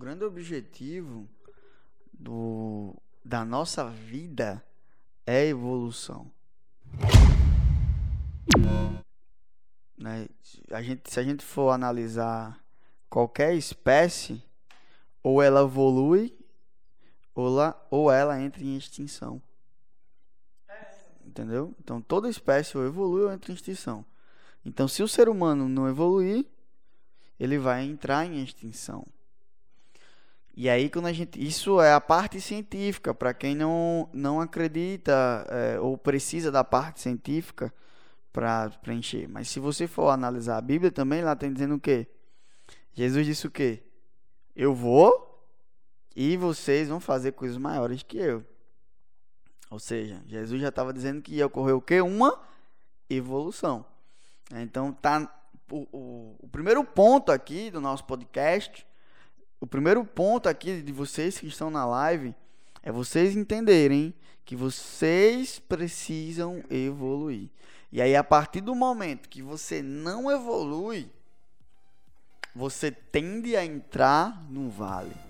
grande objetivo do, da nossa vida é evolução. Né? A gente, se a gente for analisar qualquer espécie, ou ela evolui, ou ela, ou ela entra em extinção. Entendeu? Então toda espécie ou evolui ou entra em extinção. Então se o ser humano não evoluir, ele vai entrar em extinção. E aí quando a gente, isso é a parte científica para quem não não acredita é, ou precisa da parte científica para preencher. Mas se você for analisar a Bíblia também, lá tem dizendo o quê? Jesus disse o quê? Eu vou e vocês vão fazer coisas maiores que eu. Ou seja, Jesus já estava dizendo que ia ocorrer o quê? Uma evolução. Então tá o, o, o primeiro ponto aqui do nosso podcast, o primeiro ponto aqui de vocês que estão na live é vocês entenderem que vocês precisam evoluir. E aí, a partir do momento que você não evolui, você tende a entrar num vale.